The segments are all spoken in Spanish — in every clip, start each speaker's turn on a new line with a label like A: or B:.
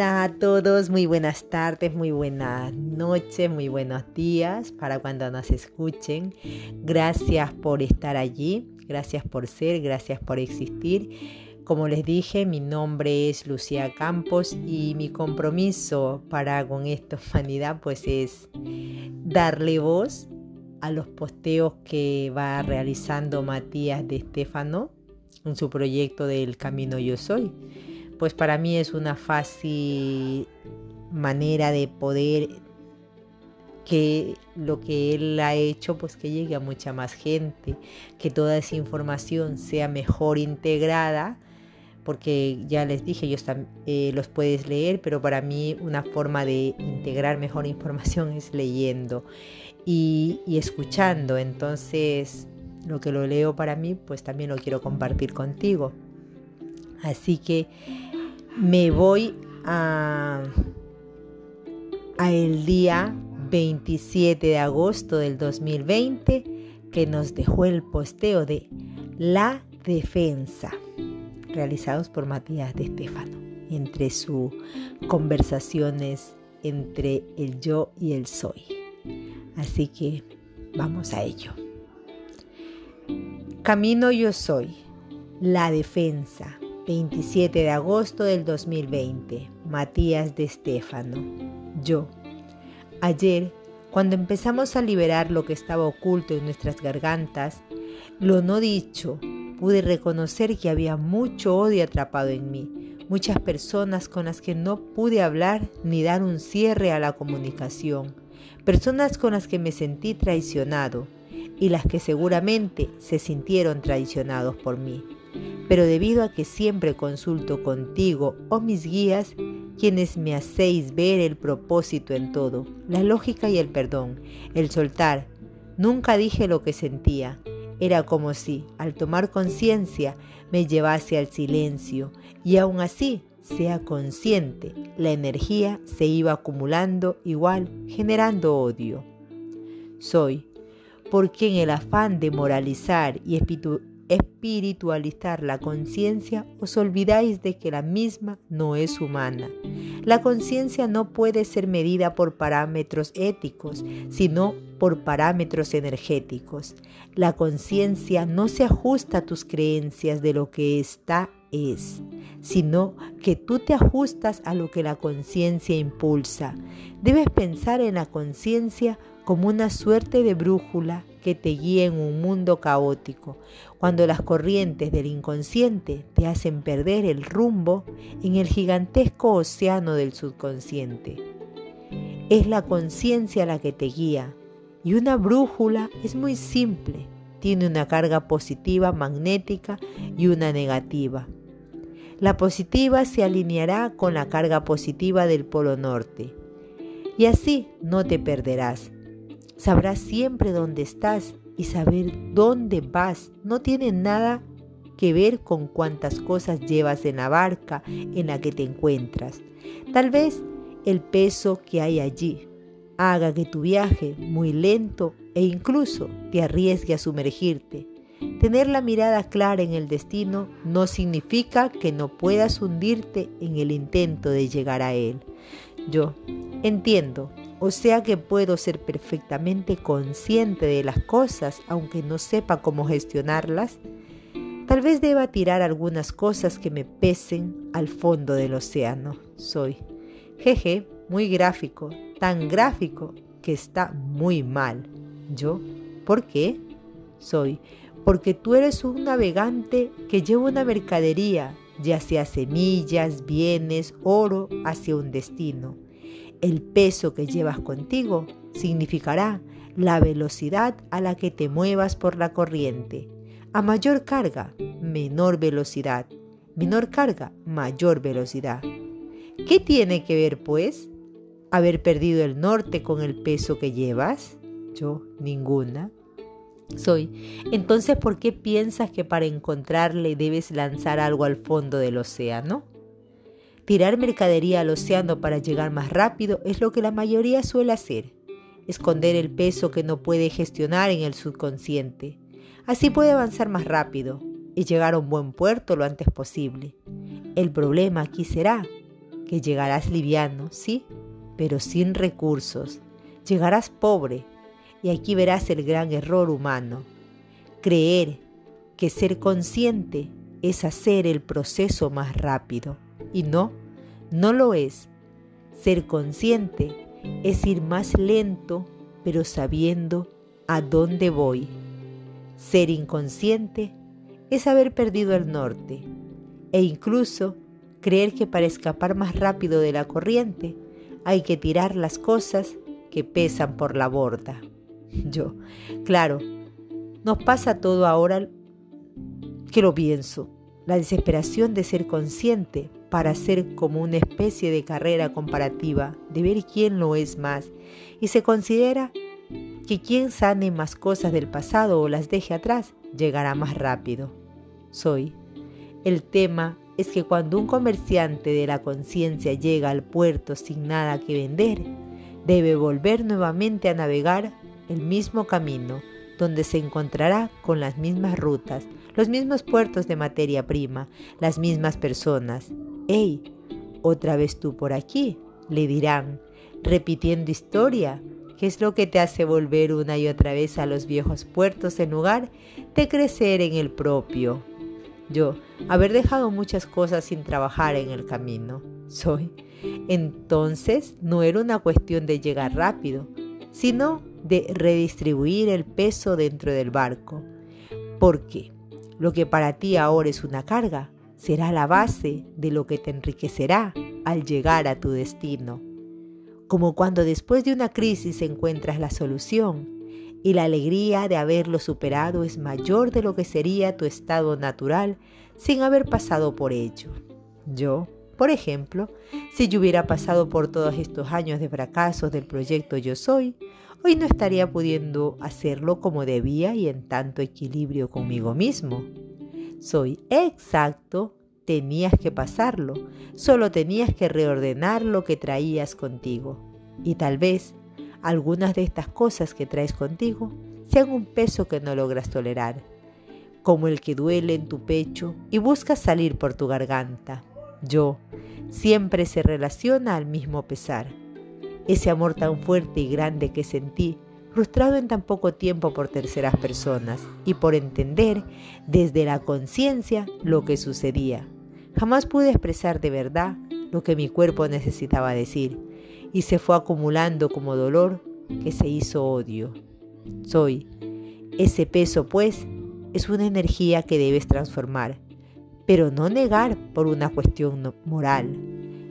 A: Hola a todos, muy buenas tardes, muy buenas noches, muy buenos días para cuando nos escuchen. Gracias por estar allí, gracias por ser, gracias por existir. Como les dije, mi nombre es Lucía Campos y mi compromiso para con esta humanidad pues es darle voz a los posteos que va realizando Matías de Estefano en su proyecto del Camino Yo Soy pues para mí es una fácil manera de poder que lo que él ha hecho pues que llegue a mucha más gente, que toda esa información sea mejor integrada, porque ya les dije, ellos eh, los puedes leer, pero para mí una forma de integrar mejor información es leyendo y, y escuchando, entonces lo que lo leo para mí pues también lo quiero compartir contigo. Así que me voy a, el día 27 de agosto del 2020 que nos dejó el posteo de La Defensa, realizados por Matías de Estefano, entre sus conversaciones entre el yo y el soy. Así que vamos a ello. Camino yo soy, la defensa 27 de agosto del 2020. Matías de Estéfano. Yo. Ayer, cuando empezamos a liberar lo que estaba oculto en nuestras gargantas, lo no dicho, pude reconocer que había mucho odio atrapado en mí, muchas personas con las que no pude hablar ni dar un cierre a la comunicación, personas con las que me sentí traicionado y las que seguramente se sintieron traicionados por mí pero debido a que siempre consulto contigo o oh mis guías, quienes me hacéis ver el propósito en todo, la lógica y el perdón, el soltar, nunca dije lo que sentía. Era como si, al tomar conciencia, me llevase al silencio y aún así, sea consciente, la energía se iba acumulando igual, generando odio. Soy, porque en el afán de moralizar y espiritualizar la conciencia, os olvidáis de que la misma no es humana. La conciencia no puede ser medida por parámetros éticos, sino por parámetros energéticos. La conciencia no se ajusta a tus creencias de lo que está es, sino que tú te ajustas a lo que la conciencia impulsa. Debes pensar en la conciencia como una suerte de brújula que te guía en un mundo caótico, cuando las corrientes del inconsciente te hacen perder el rumbo en el gigantesco océano del subconsciente. Es la conciencia la que te guía y una brújula es muy simple, tiene una carga positiva magnética y una negativa. La positiva se alineará con la carga positiva del polo norte y así no te perderás Sabrás siempre dónde estás y saber dónde vas no tiene nada que ver con cuántas cosas llevas en la barca en la que te encuentras. Tal vez el peso que hay allí haga que tu viaje muy lento e incluso te arriesgue a sumergirte. Tener la mirada clara en el destino no significa que no puedas hundirte en el intento de llegar a él. Yo entiendo o sea que puedo ser perfectamente consciente de las cosas aunque no sepa cómo gestionarlas. Tal vez deba tirar algunas cosas que me pesen al fondo del océano. Soy. Jeje, muy gráfico, tan gráfico que está muy mal. Yo, ¿por qué? Soy. Porque tú eres un navegante que lleva una mercadería, ya sea semillas, bienes, oro, hacia un destino. El peso que llevas contigo significará la velocidad a la que te muevas por la corriente. A mayor carga, menor velocidad. Menor carga, mayor velocidad. ¿Qué tiene que ver, pues, haber perdido el norte con el peso que llevas? Yo, ninguna. Soy. Entonces, ¿por qué piensas que para encontrarle debes lanzar algo al fondo del océano? Tirar mercadería al océano para llegar más rápido es lo que la mayoría suele hacer. Esconder el peso que no puede gestionar en el subconsciente. Así puede avanzar más rápido y llegar a un buen puerto lo antes posible. El problema aquí será que llegarás liviano, sí, pero sin recursos. Llegarás pobre, y aquí verás el gran error humano. Creer que ser consciente es hacer el proceso más rápido. Y no, no lo es. Ser consciente es ir más lento, pero sabiendo a dónde voy. Ser inconsciente es haber perdido el norte e incluso creer que para escapar más rápido de la corriente hay que tirar las cosas que pesan por la borda. Yo, claro, nos pasa todo ahora que lo pienso. La desesperación de ser consciente para hacer como una especie de carrera comparativa, de ver quién lo es más, y se considera que quien sane más cosas del pasado o las deje atrás llegará más rápido. Soy. El tema es que cuando un comerciante de la conciencia llega al puerto sin nada que vender, debe volver nuevamente a navegar el mismo camino, donde se encontrará con las mismas rutas, los mismos puertos de materia prima, las mismas personas. ¡Ey! ¿Otra vez tú por aquí? le dirán, repitiendo historia. ¿Qué es lo que te hace volver una y otra vez a los viejos puertos en lugar de crecer en el propio? Yo, haber dejado muchas cosas sin trabajar en el camino. Soy. Entonces, no era una cuestión de llegar rápido, sino de redistribuir el peso dentro del barco. Porque lo que para ti ahora es una carga, será la base de lo que te enriquecerá al llegar a tu destino. Como cuando después de una crisis encuentras la solución y la alegría de haberlo superado es mayor de lo que sería tu estado natural sin haber pasado por ello. Yo, por ejemplo, si yo hubiera pasado por todos estos años de fracasos del proyecto Yo Soy, hoy no estaría pudiendo hacerlo como debía y en tanto equilibrio conmigo mismo. Soy exacto, tenías que pasarlo, solo tenías que reordenar lo que traías contigo. Y tal vez algunas de estas cosas que traes contigo sean un peso que no logras tolerar, como el que duele en tu pecho y buscas salir por tu garganta. Yo siempre se relaciona al mismo pesar ese amor tan fuerte y grande que sentí, frustrado en tan poco tiempo por terceras personas y por entender desde la conciencia lo que sucedía. Jamás pude expresar de verdad lo que mi cuerpo necesitaba decir y se fue acumulando como dolor que se hizo odio. Soy. Ese peso, pues, es una energía que debes transformar, pero no negar por una cuestión moral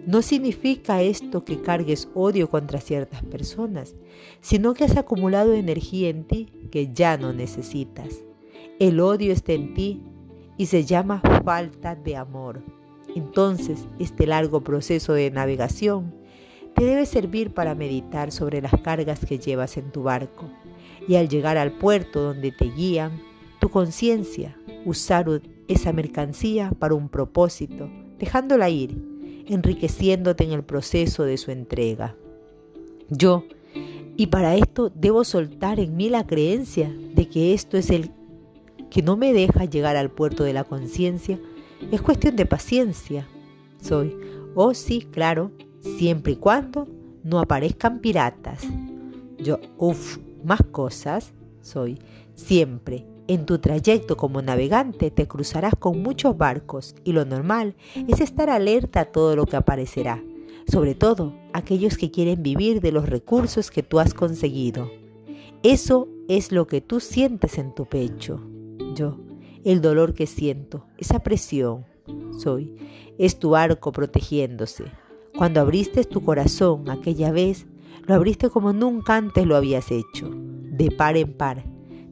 A: no significa esto que cargues odio contra ciertas personas, sino que has acumulado energía en ti que ya no necesitas. El odio está en ti y se llama falta de amor. Entonces, este largo proceso de navegación te debe servir para meditar sobre las cargas que llevas en tu barco y al llegar al puerto donde te guían, tu conciencia usar esa mercancía para un propósito, dejándola ir enriqueciéndote en el proceso de su entrega. Yo, y para esto debo soltar en mí la creencia de que esto es el que no me deja llegar al puerto de la conciencia, es cuestión de paciencia. Soy, oh sí, claro, siempre y cuando no aparezcan piratas. Yo, uff, más cosas, soy, siempre en tu trayecto como navegante te cruzarás con muchos barcos y lo normal es estar alerta a todo lo que aparecerá, sobre todo aquellos que quieren vivir de los recursos que tú has conseguido. Eso es lo que tú sientes en tu pecho. Yo, el dolor que siento, esa presión, soy, es tu arco protegiéndose. Cuando abriste tu corazón aquella vez, lo abriste como nunca antes lo habías hecho, de par en par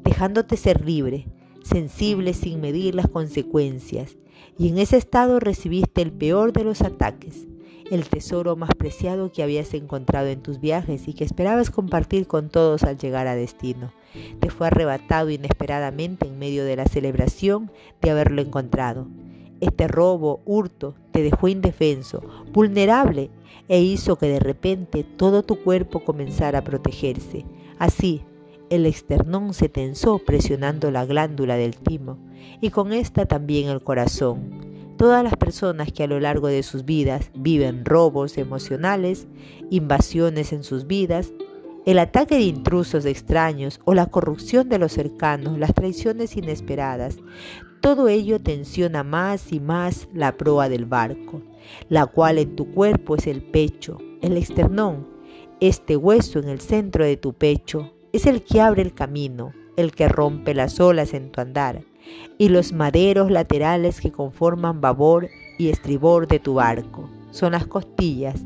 A: dejándote ser libre, sensible sin medir las consecuencias, y en ese estado recibiste el peor de los ataques, el tesoro más preciado que habías encontrado en tus viajes y que esperabas compartir con todos al llegar a destino. Te fue arrebatado inesperadamente en medio de la celebración de haberlo encontrado. Este robo, hurto, te dejó indefenso, vulnerable, e hizo que de repente todo tu cuerpo comenzara a protegerse. Así, el esternón se tensó presionando la glándula del timo y con esta también el corazón. todas las personas que a lo largo de sus vidas viven robos emocionales, invasiones en sus vidas, el ataque de intrusos extraños o la corrupción de los cercanos, las traiciones inesperadas, todo ello tensiona más y más la proa del barco, la cual en tu cuerpo es el pecho, el esternón. Este hueso en el centro de tu pecho es el que abre el camino, el que rompe las olas en tu andar, y los maderos laterales que conforman babor y estribor de tu barco son las costillas.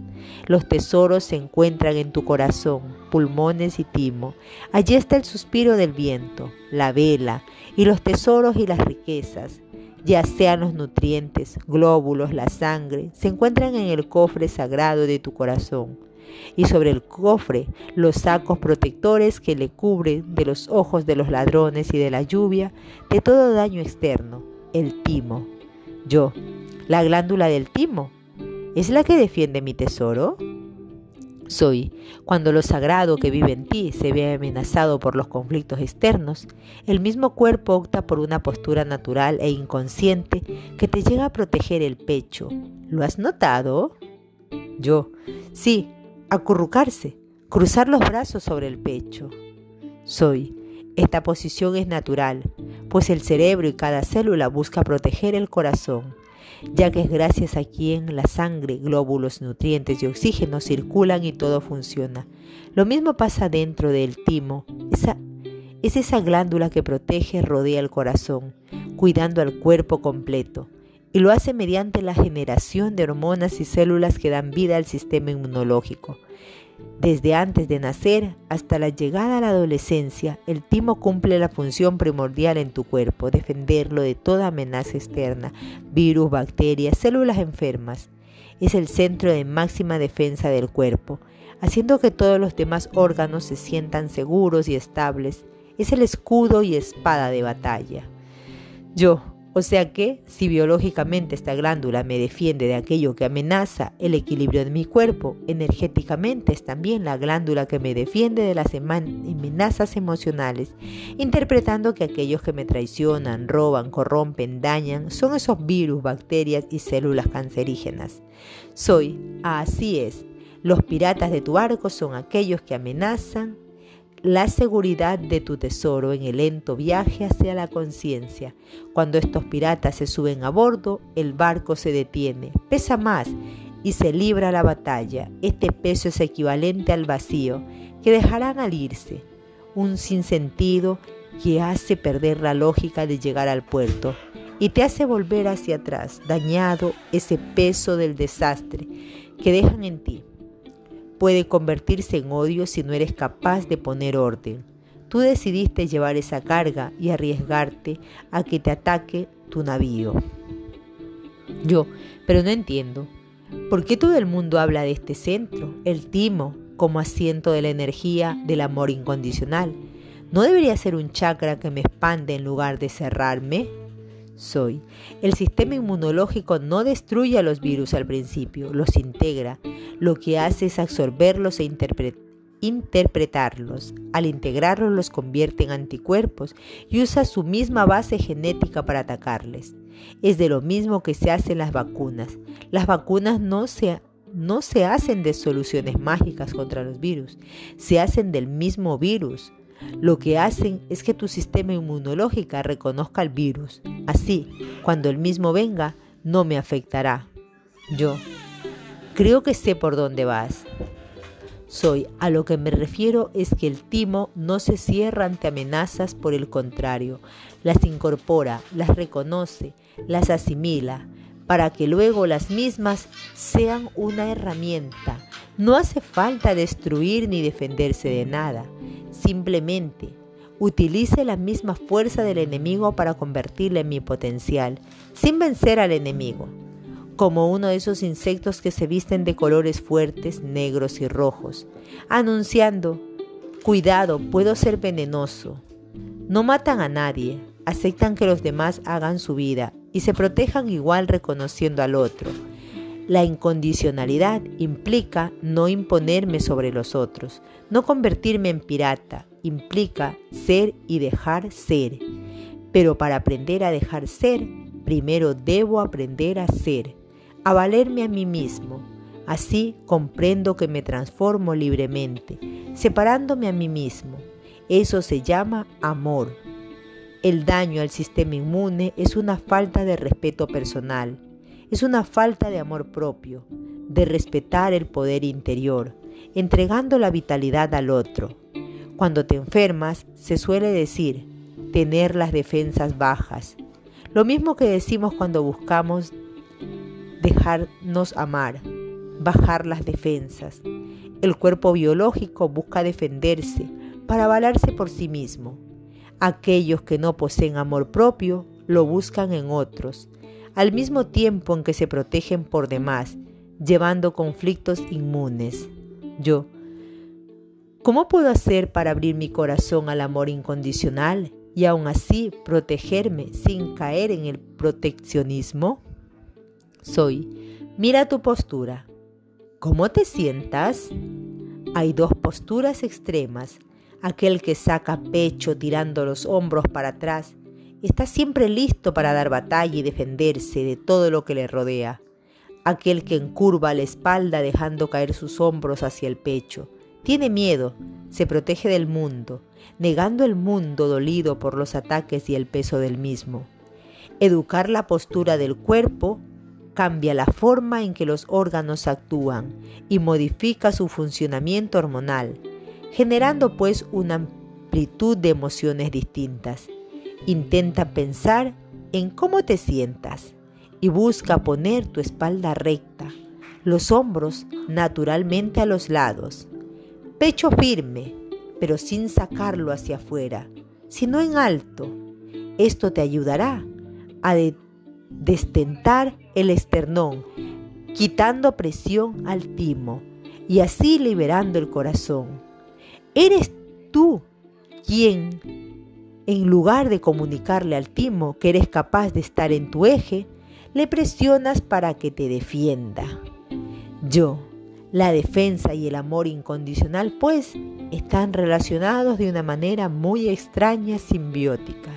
A: Los tesoros se encuentran en tu corazón, pulmones y timo. Allí está el suspiro del viento, la vela, y los tesoros y las riquezas, ya sean los nutrientes, glóbulos, la sangre, se encuentran en el cofre sagrado de tu corazón y sobre el cofre los sacos protectores que le cubren de los ojos de los ladrones y de la lluvia, de todo daño externo, el timo. Yo, la glándula del timo, ¿es la que defiende mi tesoro? Soy, cuando lo sagrado que vive en ti se ve amenazado por los conflictos externos, el mismo cuerpo opta por una postura natural e inconsciente que te llega a proteger el pecho. ¿Lo has notado? Yo, sí, acurrucarse, cruzar los brazos sobre el pecho. Soy. Esta posición es natural, pues el cerebro y cada célula busca proteger el corazón, ya que es gracias a quien la sangre, glóbulos, nutrientes y oxígeno circulan y todo funciona. Lo mismo pasa dentro del timo. Esa, es esa glándula que protege, rodea el corazón, cuidando al cuerpo completo y lo hace mediante la generación de hormonas y células que dan vida al sistema inmunológico. Desde antes de nacer hasta la llegada a la adolescencia, el timo cumple la función primordial en tu cuerpo, defenderlo de toda amenaza externa, virus, bacterias, células enfermas. Es el centro de máxima defensa del cuerpo, haciendo que todos los demás órganos se sientan seguros y estables. Es el escudo y espada de batalla. Yo, o sea que, si biológicamente esta glándula me defiende de aquello que amenaza el equilibrio de mi cuerpo, energéticamente es también la glándula que me defiende de las amenazas emocionales, interpretando que aquellos que me traicionan, roban, corrompen, dañan, son esos virus, bacterias y células cancerígenas. Soy, así es, los piratas de tu barco son aquellos que amenazan, la seguridad de tu tesoro en el lento viaje hacia la conciencia. Cuando estos piratas se suben a bordo, el barco se detiene, pesa más y se libra la batalla. Este peso es equivalente al vacío que dejarán al irse, un sinsentido que hace perder la lógica de llegar al puerto y te hace volver hacia atrás, dañado ese peso del desastre que dejan en ti puede convertirse en odio si no eres capaz de poner orden. Tú decidiste llevar esa carga y arriesgarte a que te ataque tu navío. Yo, pero no entiendo. ¿Por qué todo el mundo habla de este centro, el timo, como asiento de la energía del amor incondicional? ¿No debería ser un chakra que me expande en lugar de cerrarme? Soy. El sistema inmunológico no destruye a los virus al principio, los integra. Lo que hace es absorberlos e interpretarlos. Al integrarlos los convierte en anticuerpos y usa su misma base genética para atacarles. Es de lo mismo que se hacen las vacunas. Las vacunas no se, no se hacen de soluciones mágicas contra los virus, se hacen del mismo virus. Lo que hacen es que tu sistema inmunológico reconozca el virus. Así, cuando el mismo venga, no me afectará. Yo creo que sé por dónde vas. Soy, a lo que me refiero es que el timo no se cierra ante amenazas, por el contrario, las incorpora, las reconoce, las asimila, para que luego las mismas sean una herramienta. No hace falta destruir ni defenderse de nada. Simplemente utilice la misma fuerza del enemigo para convertirla en mi potencial, sin vencer al enemigo, como uno de esos insectos que se visten de colores fuertes, negros y rojos, anunciando, cuidado, puedo ser venenoso. No matan a nadie, aceptan que los demás hagan su vida y se protejan igual reconociendo al otro. La incondicionalidad implica no imponerme sobre los otros, no convertirme en pirata, implica ser y dejar ser. Pero para aprender a dejar ser, primero debo aprender a ser, a valerme a mí mismo. Así comprendo que me transformo libremente, separándome a mí mismo. Eso se llama amor. El daño al sistema inmune es una falta de respeto personal, es una falta de amor propio, de respetar el poder interior, entregando la vitalidad al otro. Cuando te enfermas, se suele decir tener las defensas bajas. Lo mismo que decimos cuando buscamos dejarnos amar, bajar las defensas. El cuerpo biológico busca defenderse para avalarse por sí mismo. Aquellos que no poseen amor propio lo buscan en otros, al mismo tiempo en que se protegen por demás, llevando conflictos inmunes. Yo, ¿cómo puedo hacer para abrir mi corazón al amor incondicional y aún así protegerme sin caer en el proteccionismo? Soy, mira tu postura. ¿Cómo te sientas? Hay dos posturas extremas. Aquel que saca pecho tirando los hombros para atrás está siempre listo para dar batalla y defenderse de todo lo que le rodea aquel que encurva la espalda dejando caer sus hombros hacia el pecho. Tiene miedo, se protege del mundo, negando el mundo dolido por los ataques y el peso del mismo. Educar la postura del cuerpo cambia la forma en que los órganos actúan y modifica su funcionamiento hormonal, generando pues una amplitud de emociones distintas. Intenta pensar en cómo te sientas y busca poner tu espalda recta, los hombros naturalmente a los lados, pecho firme, pero sin sacarlo hacia afuera, sino en alto. Esto te ayudará a destentar el esternón, quitando presión al timo y así liberando el corazón. Eres tú quien, en lugar de comunicarle al timo que eres capaz de estar en tu eje, le presionas para que te defienda. Yo, la defensa y el amor incondicional, pues, están relacionados de una manera muy extraña, simbiótica.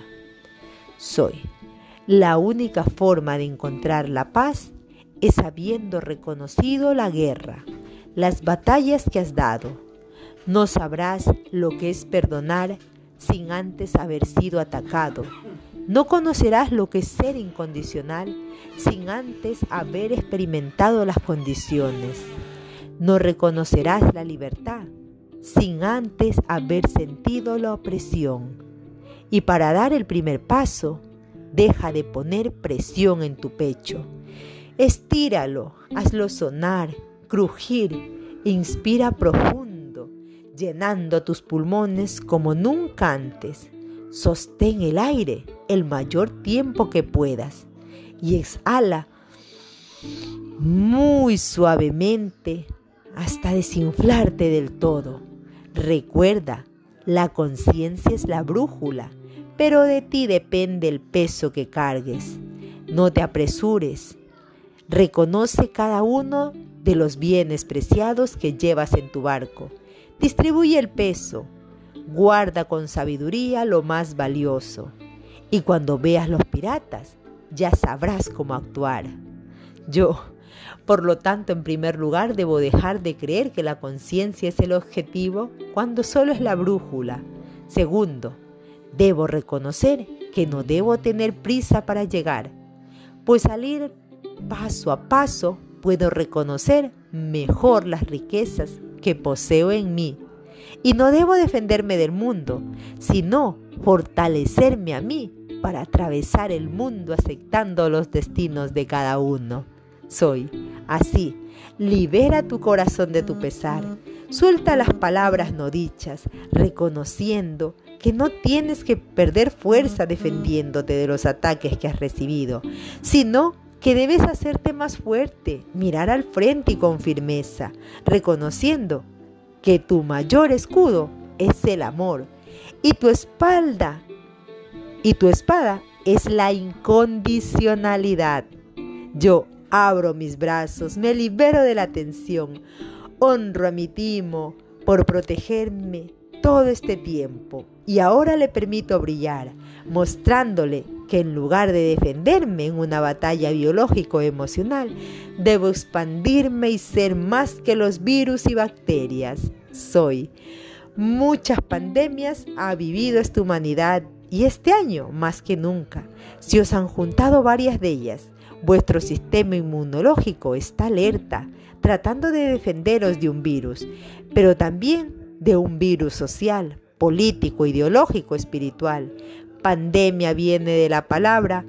A: Soy. La única forma de encontrar la paz es habiendo reconocido la guerra, las batallas que has dado. No sabrás lo que es perdonar sin antes haber sido atacado, no conocerás lo que es ser incondicional sin antes haber experimentado las condiciones. No reconocerás la libertad sin antes haber sentido la opresión. Y para dar el primer paso, deja de poner presión en tu pecho. Estíralo, hazlo sonar, crujir, inspira profundo, llenando tus pulmones como nunca antes. Sostén el aire el mayor tiempo que puedas y exhala muy suavemente hasta desinflarte del todo. Recuerda, la conciencia es la brújula, pero de ti depende el peso que cargues. No te apresures. Reconoce cada uno de los bienes preciados que llevas en tu barco. Distribuye el peso guarda con sabiduría lo más valioso. Y cuando veas los piratas, ya sabrás cómo actuar. Yo, por lo tanto, en primer lugar, debo dejar de creer que la conciencia es el objetivo cuando solo es la brújula. Segundo, debo reconocer que no debo tener prisa para llegar, pues al ir paso a paso puedo reconocer mejor las riquezas que poseo en mí y no debo defenderme del mundo, sino fortalecerme a mí para atravesar el mundo aceptando los destinos de cada uno. Soy así. Libera tu corazón de tu pesar. Suelta las palabras no dichas, reconociendo que no tienes que perder fuerza defendiéndote de los ataques que has recibido, sino que debes hacerte más fuerte, mirar al frente y con firmeza, reconociendo que tu mayor escudo es el amor y tu espalda y tu espada es la incondicionalidad. Yo abro mis brazos, me libero de la tensión, honro a mi timo por protegerme todo este tiempo y ahora le permito brillar, mostrándole que en lugar de defenderme en una batalla biológico-emocional, debo expandirme y ser más que los virus y bacterias. Soy. Muchas pandemias ha vivido esta humanidad y este año más que nunca. Si os han juntado varias de ellas, vuestro sistema inmunológico está alerta, tratando de defenderos de un virus, pero también de un virus social, político, ideológico, espiritual. Pandemia viene de la palabra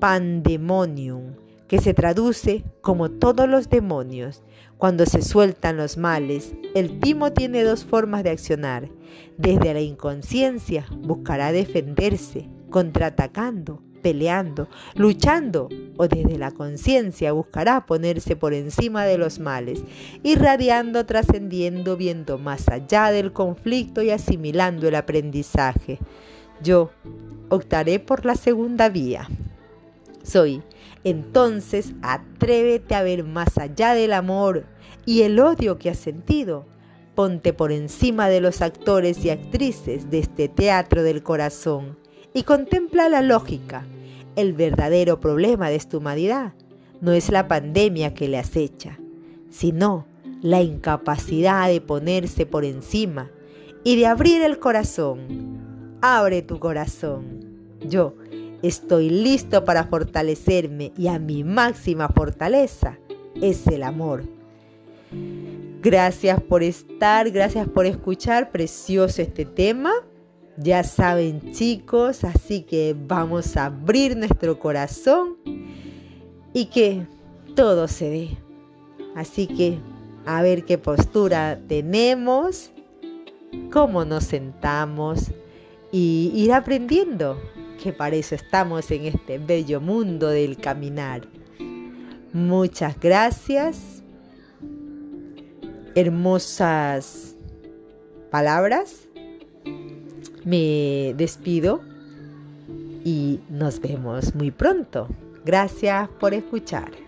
A: pandemonium, que se traduce como todos los demonios. Cuando se sueltan los males, el timo tiene dos formas de accionar. Desde la inconsciencia buscará defenderse, contraatacando, peleando, luchando o desde la conciencia buscará ponerse por encima de los males, irradiando, trascendiendo, viendo más allá del conflicto y asimilando el aprendizaje. Yo optaré por la segunda vía. Soy. Entonces atrévete a ver más allá del amor y el odio que has sentido. Ponte por encima de los actores y actrices de este teatro del corazón y contempla la lógica. El verdadero problema de esta humanidad no es la pandemia que le acecha, sino la incapacidad de ponerse por encima y de abrir el corazón. Abre tu corazón. Yo estoy listo para fortalecerme y a mi máxima fortaleza es el amor. Gracias por estar, gracias por escuchar, precioso este tema. Ya saben chicos, así que vamos a abrir nuestro corazón y que todo se ve. Así que a ver qué postura tenemos, cómo nos sentamos y ir aprendiendo, que para eso estamos en este bello mundo del caminar. Muchas gracias. Hermosas palabras me despido y nos vemos muy pronto. Gracias por escuchar.